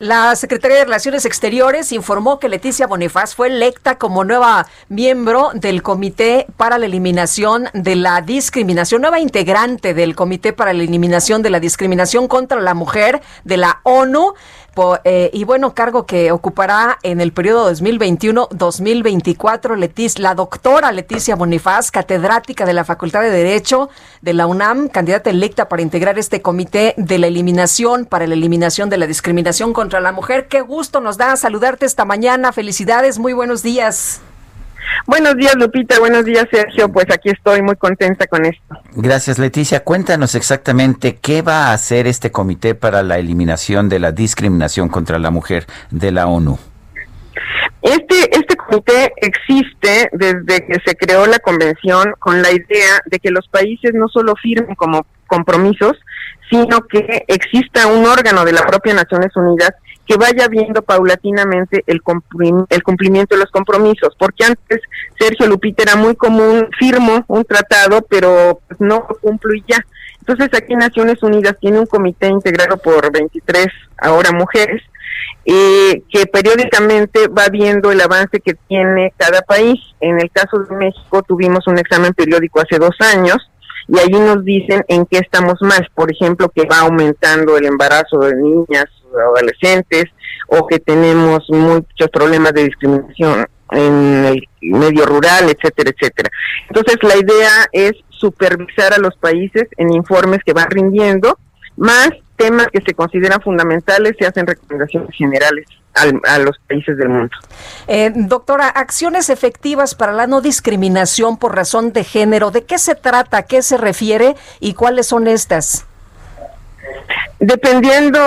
La Secretaría de Relaciones Exteriores informó que Leticia Bonifaz fue electa como nueva miembro del Comité para la Eliminación de la Discriminación, nueva integrante del Comité para la Eliminación de la Discriminación contra la Mujer de la ONU. Eh, y bueno, cargo que ocupará en el periodo 2021-2024 Leticia, la doctora Leticia Bonifaz, catedrática de la Facultad de Derecho de la UNAM, candidata electa para integrar este comité de la eliminación para la eliminación de la discriminación contra la mujer. Qué gusto nos da saludarte esta mañana. Felicidades, muy buenos días. Buenos días, Lupita. Buenos días, Sergio. Pues aquí estoy muy contenta con esto. Gracias, Leticia. Cuéntanos exactamente qué va a hacer este Comité para la Eliminación de la Discriminación contra la Mujer de la ONU. Este, este comité existe desde que se creó la convención con la idea de que los países no solo firmen como compromisos, sino que exista un órgano de la propia Naciones Unidas que vaya viendo paulatinamente el, el cumplimiento de los compromisos, porque antes Sergio Lupita era muy común, firmo un tratado, pero pues, no lo cumplo y ya. Entonces aquí Naciones Unidas tiene un comité integrado por 23 ahora mujeres, eh, que periódicamente va viendo el avance que tiene cada país. En el caso de México tuvimos un examen periódico hace dos años y allí nos dicen en qué estamos mal. Por ejemplo, que va aumentando el embarazo de niñas adolescentes o que tenemos muchos problemas de discriminación en el medio rural, etcétera, etcétera. Entonces, la idea es supervisar a los países en informes que van rindiendo, más temas que se consideran fundamentales, se hacen recomendaciones generales a los países del mundo. Eh, doctora, acciones efectivas para la no discriminación por razón de género, ¿de qué se trata? ¿A qué se refiere? ¿Y cuáles son estas? Dependiendo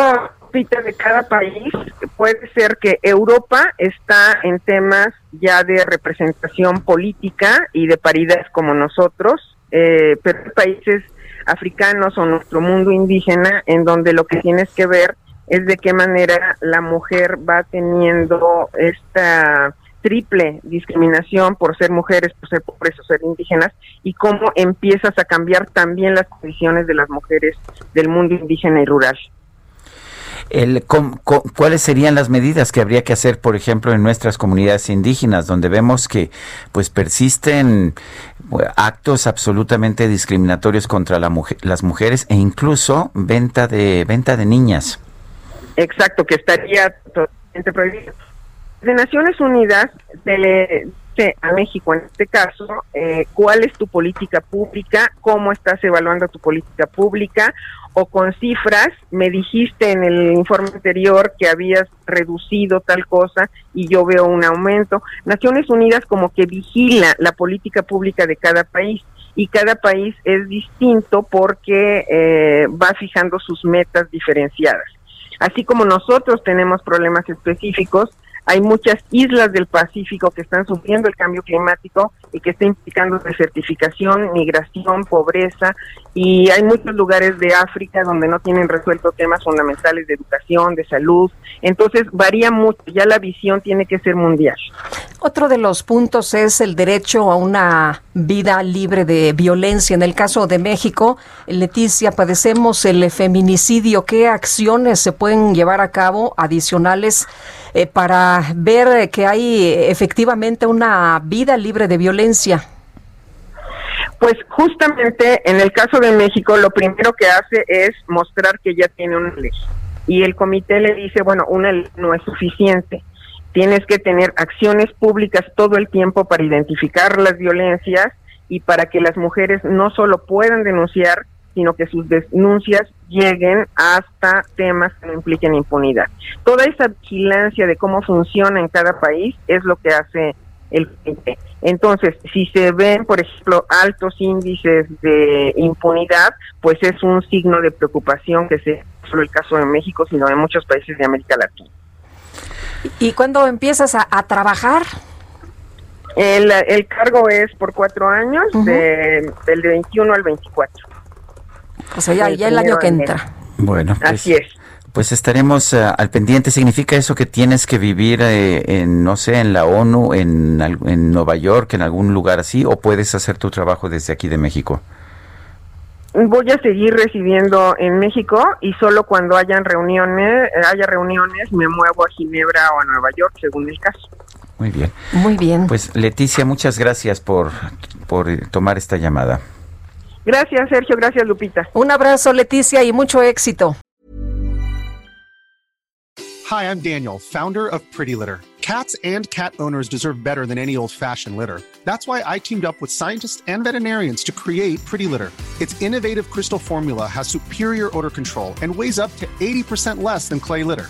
de cada país, puede ser que Europa está en temas ya de representación política y de paridad como nosotros, eh, pero hay países africanos o nuestro mundo indígena en donde lo que tienes que ver es de qué manera la mujer va teniendo esta triple discriminación por ser mujeres, por ser pobres o ser indígenas, y cómo empiezas a cambiar también las condiciones de las mujeres del mundo indígena y rural el, ¿cuáles serían las medidas que habría que hacer, por ejemplo, en nuestras comunidades indígenas, donde vemos que pues persisten actos absolutamente discriminatorios contra la las mujeres e incluso venta de venta de niñas? Exacto, que estaría totalmente prohibido. De Naciones Unidas de, a México en este caso, eh, cuál es tu política pública, cómo estás evaluando tu política pública o con cifras, me dijiste en el informe anterior que habías reducido tal cosa y yo veo un aumento. Naciones Unidas como que vigila la política pública de cada país y cada país es distinto porque eh, va fijando sus metas diferenciadas. Así como nosotros tenemos problemas específicos, hay muchas islas del Pacífico que están sufriendo el cambio climático y que está implicando desertificación, migración, pobreza y hay muchos lugares de África donde no tienen resuelto temas fundamentales de educación, de salud. Entonces varía mucho, ya la visión tiene que ser mundial. Otro de los puntos es el derecho a una vida libre de violencia. En el caso de México, Leticia, padecemos el feminicidio. ¿Qué acciones se pueden llevar a cabo adicionales? Eh, para ver que hay efectivamente una vida libre de violencia? Pues justamente en el caso de México lo primero que hace es mostrar que ya tiene una ley y el comité le dice, bueno, una ley no es suficiente. Tienes que tener acciones públicas todo el tiempo para identificar las violencias y para que las mujeres no solo puedan denunciar, sino que sus denuncias lleguen hasta temas que no impliquen impunidad. Toda esa vigilancia de cómo funciona en cada país es lo que hace el comité. Entonces, si se ven, por ejemplo, altos índices de impunidad, pues es un signo de preocupación que sea solo el caso de México, sino de muchos países de América Latina. ¿Y cuándo empiezas a, trabajar? El, el, cargo es por cuatro años, de, del 21 al 24. O sea, ya, el año que entra. Bueno, pues, así es. Pues estaremos uh, al pendiente. ¿Significa eso que tienes que vivir eh, en, no sé, en la ONU, en, en Nueva York, en algún lugar así, o puedes hacer tu trabajo desde aquí de México? Voy a seguir residiendo en México y solo cuando hayan reuniones, haya reuniones me muevo a Ginebra o a Nueva York, según el caso. Muy bien. Muy bien. Pues Leticia, muchas gracias por, por tomar esta llamada. Gracias, Sergio. Gracias, Lupita. Un abrazo, Leticia, y mucho éxito. Hi, I'm Daniel, founder of Pretty Litter. Cats and cat owners deserve better than any old-fashioned litter. That's why I teamed up with scientists and veterinarians to create Pretty Litter. Its innovative crystal formula has superior odor control and weighs up to 80% less than clay litter.